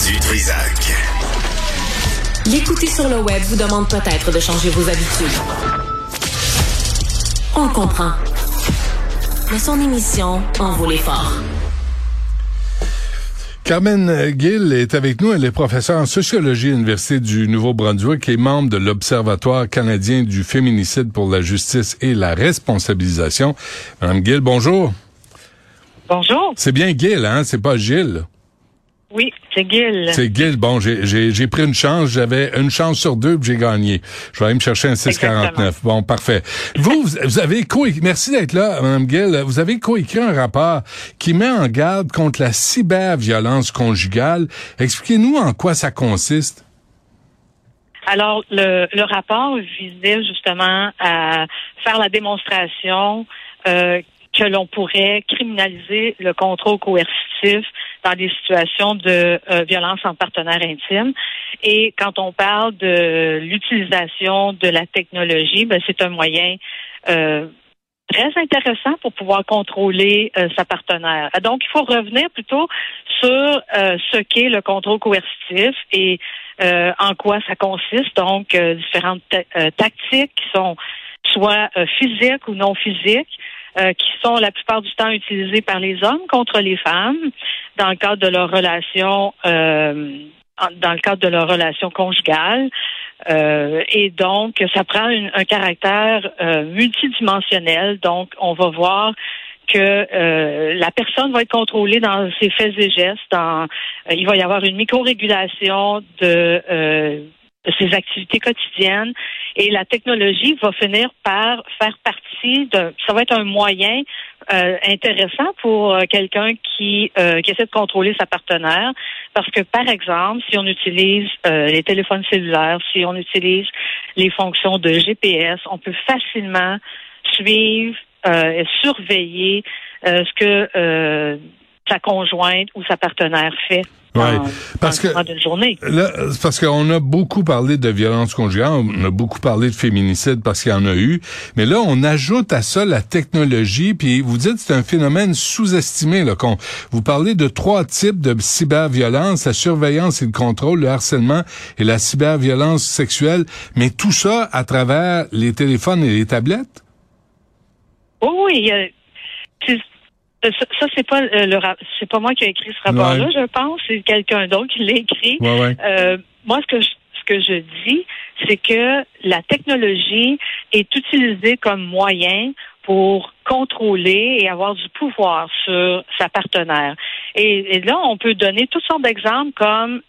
Du Trisac. L'écouter sur le web vous demande peut-être de changer vos habitudes. On comprend. Mais son émission en vaut l'effort. Carmen Gill est avec nous. Elle est professeure en sociologie à l'Université du Nouveau-Brunswick et membre de l'Observatoire canadien du féminicide pour la justice et la responsabilisation. Madame Gill, bonjour. Bonjour. C'est bien Gill, hein? C'est pas Gilles. Oui, c'est Gil. C'est Gil. Bon, j'ai pris une chance. J'avais une chance sur deux, puis j'ai gagné. Je vais aller me chercher un 649. Bon, parfait. Vous, vous avez coécrit, merci d'être là, Mme Gill. Vous avez coécrit un rapport qui met en garde contre la cyberviolence conjugale. Expliquez-nous en quoi ça consiste. Alors, le, le rapport visait justement à faire la démonstration euh, que l'on pourrait criminaliser le contrôle coercitif dans des situations de euh, violence en partenaire intime. Et quand on parle de l'utilisation de la technologie, ben, c'est un moyen euh, très intéressant pour pouvoir contrôler euh, sa partenaire. Donc, il faut revenir plutôt sur ce qu'est le contrôle coercitif et en quoi ça consiste. Donc, différentes tactiques qui sont soit physiques ou non physiques. Euh, qui sont la plupart du temps utilisés par les hommes contre les femmes dans le cadre de leur relation euh, dans le cadre de leur relation conjugale. Euh, et donc, ça prend un caractère multidimensionnel. Donc, on va voir que la personne va être contrôlée dans ses faits et gestes. Dans, il va y avoir une micro-régulation de ses activités quotidiennes. Et la technologie va finir par faire partie de ça va être un moyen euh, intéressant pour euh, quelqu'un qui, euh, qui essaie de contrôler sa partenaire. Parce que par exemple si on utilise les téléphones cellulaires si on utilise les fonctions de GPS on peut facilement suivre et surveiller ce que sa conjointe ou sa partenaire fait Ouais, parce que journée. parce qu'on a beaucoup parlé de violence conjugale, on a beaucoup parlé de féminicide parce qu'il y en a eu, mais là on ajoute à ça la technologie, puis vous dites c'est un phénomène sous-estimé là. Qu'on, vous parlez de trois types de cyberviolence la surveillance et le contrôle, le harcèlement et la cyberviolence sexuelle, mais tout ça à travers les téléphones et les tablettes? Oh oui, euh, ça, c'est pas euh, le c'est pas moi qui ai écrit ce rapport-là, je pense. C'est quelqu'un d'autre qui l'a écrit. Euh, moi, ce que je, ce que je dis, c'est que la technologie est utilisée comme moyen pour contrôler et avoir du pouvoir sur sa partenaire. Et, là, on peut donner toutes sortes d'exemples comme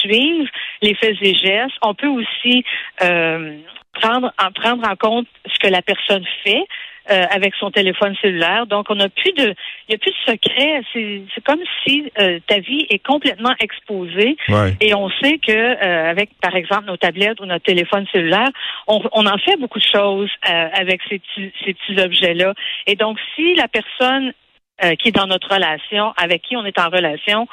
suivre les faits et gestes. On peut aussi prendre en prendre en compte ce que la personne fait. Euh, avec son téléphone cellulaire. Donc, on n'a plus de, il n'y a plus de secret. C'est comme si euh, ta vie est complètement exposée. Et on sait que euh, avec, par exemple, nos tablettes ou notre téléphone cellulaire, on, on en fait beaucoup de choses avec ces petits, ces petits objets-là. Et donc, si la personne qui est dans notre relation, avec qui on est en relation,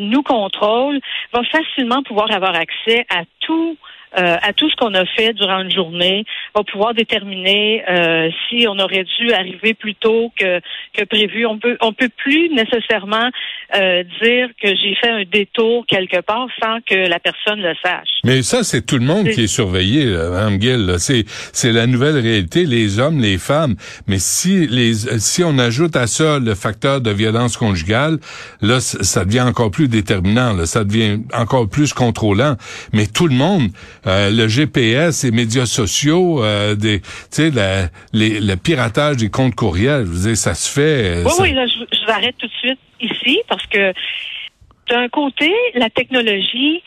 nous contrôle, va facilement pouvoir avoir accès à tout euh, à tout ce qu'on a fait durant une journée, va pouvoir déterminer euh, si on aurait dû arriver plus tôt que, que prévu. On peut on peut plus nécessairement euh, dire que j'ai fait un détour quelque part sans que la personne le sache. Mais ça, c'est tout le monde qui est surveillé, Mme Gill. C'est c'est la nouvelle réalité, les hommes, les femmes. Mais si les si on ajoute à ça le facteur de violence conjugale, là, ça devient encore plus déterminant. Là, ça devient encore plus contrôlant. Mais tout le monde euh, le GPS, les médias sociaux, euh, des, tu sais, le piratage des comptes courriels. Je veux dire, ça se fait. Euh, oui, oui, là, je, je arrête tout de suite ici parce que d'un côté, la technologie,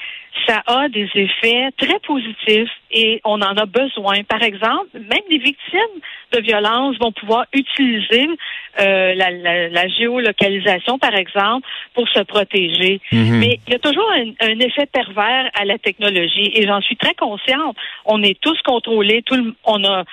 ça a des effets très positifs et on en a besoin. Par exemple, même les victimes de violences vont pouvoir utiliser euh, la, géolocalisation, par exemple, pour se protéger. Mhm. Mais il y a toujours un, effet pervers à la technologie et j'en suis très consciente. On est tous contrôlés, tout le, on a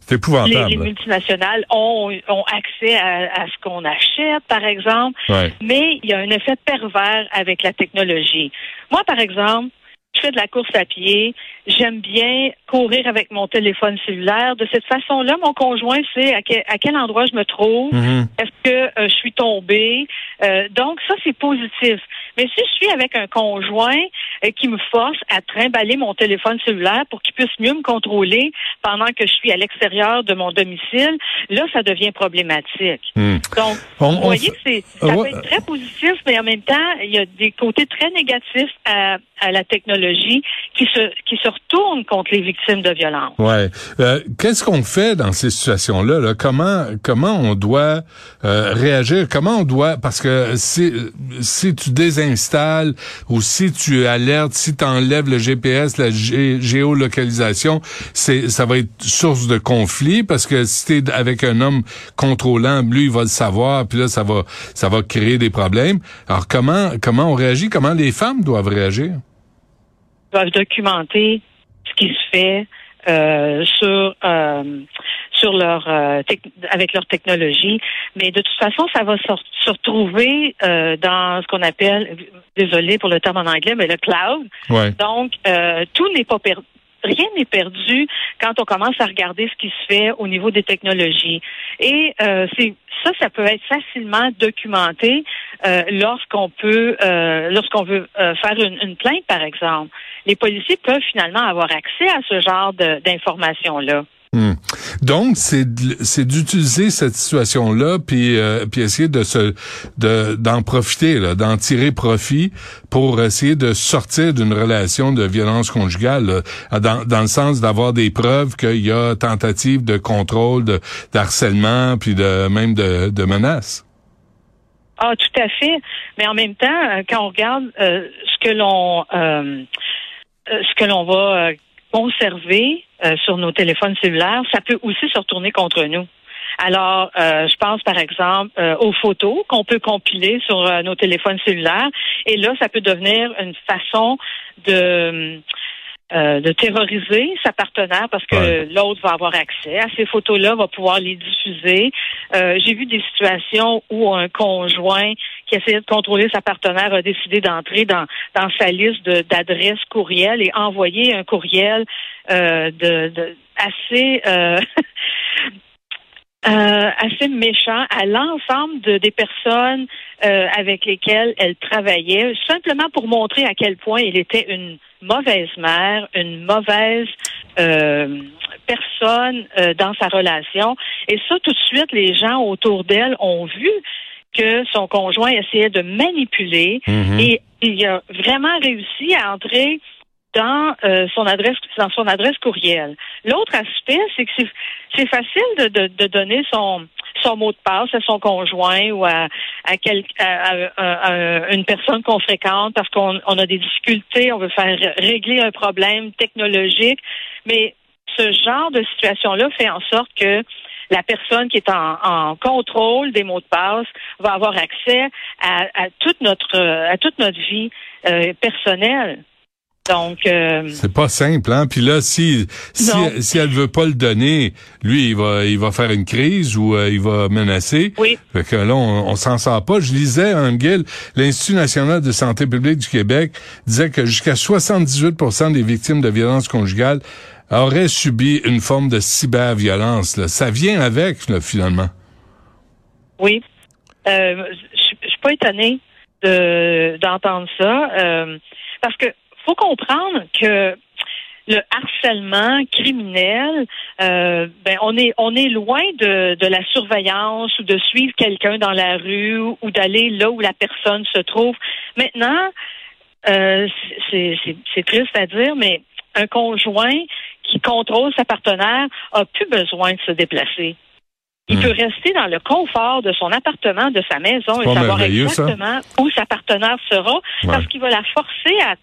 c'est épouvantable. Les, multinationales ont, ont accès à, ce qu'on achète, par exemple. Mais il y a un effet pervers avec la technologie. Moi, par exemple, je fais de la course à pied. J'aime bien courir avec mon téléphone cellulaire. De cette façon-là, mon conjoint sait à quel, endroit je me trouve. Mm-hmm. Est-ce que euh, je suis tombée? Euh, donc, ça, c'est positif. Mais si je suis avec un conjoint euh, qui me force à trimballer mon téléphone cellulaire pour qu'il puisse mieux me contrôler pendant que je suis à l'extérieur de mon domicile, là, ça devient problématique. Hmm. Donc, vous voyez c'est, ça peut être très positif, mais en même temps, il y a des côtés très négatifs à, à la technologie qui se, qui se retournent contre les victimes de violence. Ouais. Euh, qu'est-ce qu'on fait dans ces situations-là? Là? Comment, comment on doit euh, réagir? Comment on doit, parce que si, si tu désinstalles ou si tu alertes, si tu enlèves le GPS, la géolocalisation, c'est, ça va être source de conflit parce que si tu es avec un homme contrôlant, lui, il va le savoir, puis là, ça va, ça va créer des problèmes. Alors, comment, comment on réagit? Comment les femmes doivent réagir? doivent documenter ce qui se fait euh, sur euh, sur leur euh, avec leur technologie, mais de toute façon, ça va se, retrouver dans ce qu'on appelle, désolé pour le terme en anglais, mais le cloud. Donc, tout n'est pas perdu rien n'est perdu quand on commence à regarder ce qui se fait au niveau des technologies. Et c'est ça, ça peut être facilement documenté lorsqu'on peut, lorsqu'on veut faire une, une, plainte, par exemple les policiers peuvent finalement avoir accès à ce genre d'informations-là. Hmm. Donc c'est c'est d'utiliser cette situation là puis euh, puis essayer de se de d'en profiter là d'en tirer profit pour essayer de sortir d'une relation de violence conjugale dans dans le sens d'avoir des preuves qu'il y a tentative de contrôle de d'harcèlement puis de même de de menaces. Ah tout à fait mais en même temps euh, quand on regarde euh, ce que l'on euh, ce que l'on va euh, conserver euh, sur nos téléphones cellulaires, ça peut aussi se retourner contre nous. Alors, je pense par exemple aux photos qu'on peut compiler sur nos téléphones cellulaires, et là, ça peut devenir une façon de euh, de terroriser sa partenaire parce que l'autre va avoir accès à ces photos-là, va pouvoir les diffuser. Euh, j'ai vu des situations où un conjoint qui essayait de contrôler sa partenaire a décidé d'entrer dans, dans sa liste d'adresses courriel et envoyer un courriel euh, de, de, assez Euh, assez méchant à l'ensemble de, des personnes euh, avec lesquelles elle travaillait, simplement pour montrer à quel point elle était une mauvaise mère, une mauvaise euh, personne dans sa relation. Et ça, tout de suite, les gens autour d'elle ont vu que son conjoint essayait de manipuler mm-hmm. et il a vraiment réussi à entrer dans euh, son adresse dans son adresse courriel. L'autre aspect, c'est que c'est facile de, de, de, donner son son mot de passe à son conjoint ou à à, quel, à, une personne qu'on fréquente parce qu'on on a des difficultés, on veut faire régler un problème technologique, mais ce genre de situation-là fait en sorte que la personne qui est en, en, contrôle des mots de passe va avoir accès à, à toute notre à toute notre vie euh, personnelle. Donc euh, c'est pas simple, hein? Puis là, si si, si elle veut pas le donner, lui, il va il va faire une crise ou euh, il va menacer. Oui. Fait que là, on, s'en sort pas. Je lisais un guil, l'Institut national de santé publique du Québec disait que jusqu'à 78% des victimes de violences conjugales auraient subi une forme de cyberviolence. Là. Ça vient avec, là, finalement. Oui. Euh, je suis pas étonnée de d'entendre ça euh, parce que faut comprendre que le harcèlement criminel, euh, ben on est on est loin de, de la surveillance ou de suivre quelqu'un dans la rue ou d'aller là où la personne se trouve. Maintenant, euh, c'est triste à dire, mais un conjoint qui contrôle sa partenaire a plus besoin de se déplacer. Il hmm. peut rester dans le confort de son appartement, de sa maison et savoir exactement où sa partenaire sera parce qu'il va la forcer à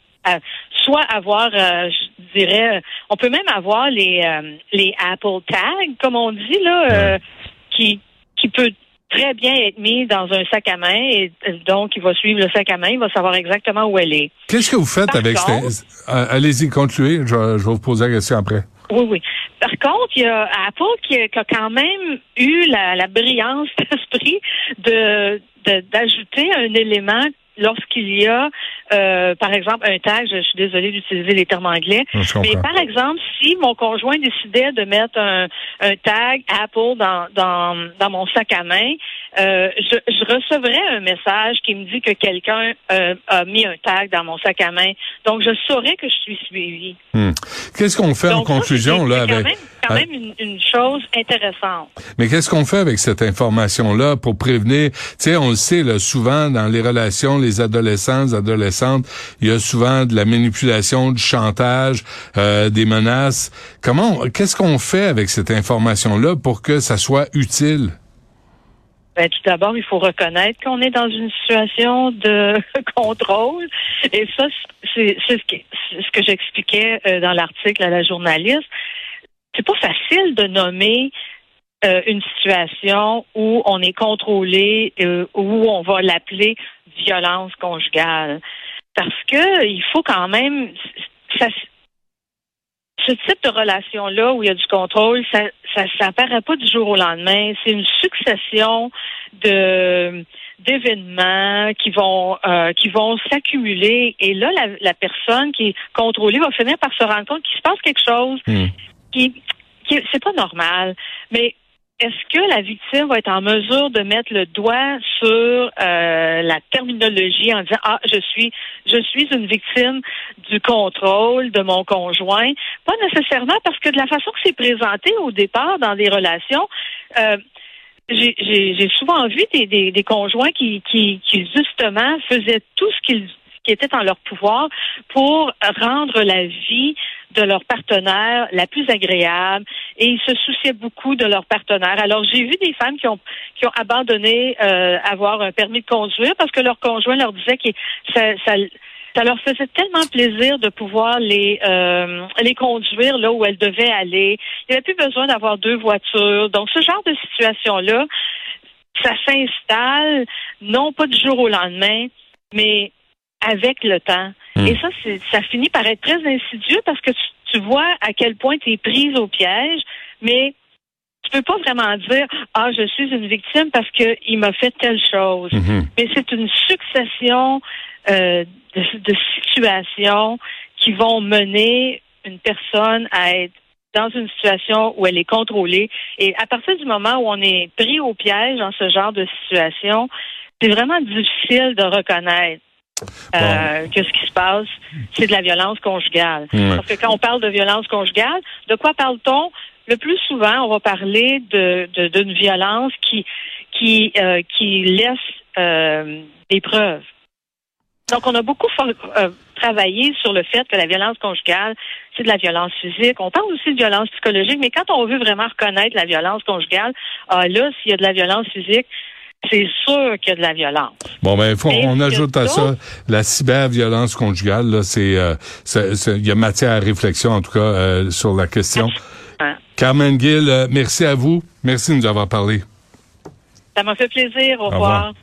soit avoir, euh, je dirais, on peut même avoir les euh, les Apple Tags, comme on dit là, euh, qui qui peut très bien être mis dans un sac à main et donc il va suivre le sac à main, il va savoir exactement où elle est. Qu'est-ce que vous faites avec Allez-y, continuez, je, je vais vous poser la question après. Oui, oui. Par contre, il y a Apple qui a, quand même eu la, la brillance d'esprit de d'ajouter un élément lorsqu'il y a, euh, par exemple, un tag, je, suis désolée d'utiliser les termes anglais, mais par exemple, si mon conjoint décidait de mettre un, un tag Apple dans, dans, dans mon sac à main, euh, je, je, recevrais un message qui me dit que quelqu'un euh, a mis un tag dans mon sac à main. Donc, je saurais que je suis suivi. Hmm. Qu'est-ce qu'on fait en conclusion là avec quand même une, une, chose intéressante. Mais qu'est-ce qu'on fait avec cette information-là pour prévenir? Tu sais, on le sait là, souvent dans les relations, les adolescents, les adolescentes, il y a souvent de la manipulation, du chantage, euh, des menaces. Comment Qu'est-ce qu'on fait avec cette information-là pour que ça soit utile? Ben, tout d'abord, il faut reconnaître qu'on est dans une situation de contrôle. Et ça, c'est ce que, ce que j'expliquais euh, dans l'article à la journaliste. C'est pas facile de nommer euh, une situation où on est contrôlé, euh, où on va l'appeler violence conjugale. Parce que il faut quand même ce type de relation-là où il y a du contrôle, ça ça s'apparaît pas du jour au lendemain. C'est une succession de d'événements qui vont euh, qui vont s'accumuler et là la, la, personne qui est contrôlée va finir par se rendre compte qu'il se passe quelque chose hmm. qui qui c'est pas normal mais est-ce que la victime va être en mesure de mettre le doigt sur euh, la terminologie en disant ah je suis je suis une victime du contrôle de mon conjoint? Pas nécessairement parce que de la façon que c'est présenté au départ dans des relations euh, j'ai souvent vu des, des, des conjoints qui, qui, qui justement faisaient tout ce qu'ils qui était en leur pouvoir pour rendre la vie de leur partenaire la plus agréable et ils se souciaient beaucoup de leur partenaire. Alors j'ai vu des femmes qui ont qui ont abandonné euh, avoir un permis de conduire parce que leur conjoint leur disait que ça, ça ça leur faisait tellement plaisir de pouvoir les euh, les conduire là où elles devaient aller. Il n'y avait plus besoin d'avoir deux voitures. Donc ce genre de situation là, ça s'installe non pas du jour au lendemain, mais avec le temps. Hmm. Et ça, ça finit par être très insidieux parce que tu, vois à quel point tu es prise au piège, mais tu peux pas vraiment dire ah je suis une victime parce qu'il m'a fait telle chose. Hmm. Mais c'est une succession euh, de, de, situations qui vont mener une personne à être dans une situation où elle est contrôlée. Et à partir du moment où on est pris au piège dans ce genre de situation, c'est vraiment difficile de reconnaître euh, que ce qui se passe, c'est de la violence conjugale. Parce que quand on parle de violence conjugale, de quoi parle-t-on? Le plus souvent, on va parler de d'une violence qui qui euh, qui laisse euh, des preuves. Donc, on a beaucoup euh, travaillé sur le fait que la violence conjugale, c'est de la violence physique. On parle aussi de violence psychologique, mais quand on veut vraiment reconnaître la violence conjugale, ah, là, s'il y a de la violence physique, c'est sûr qu'il y a de la violence. Bon, ben, on ajoute à ça la cyberviolence conjugale. Là, c'est, euh, il y a matière à réflexion en tout cas euh, sur la question. Carmen Gill, euh, merci à vous. Merci de nous avoir parlé. Ça m'a fait plaisir. Au, revoir.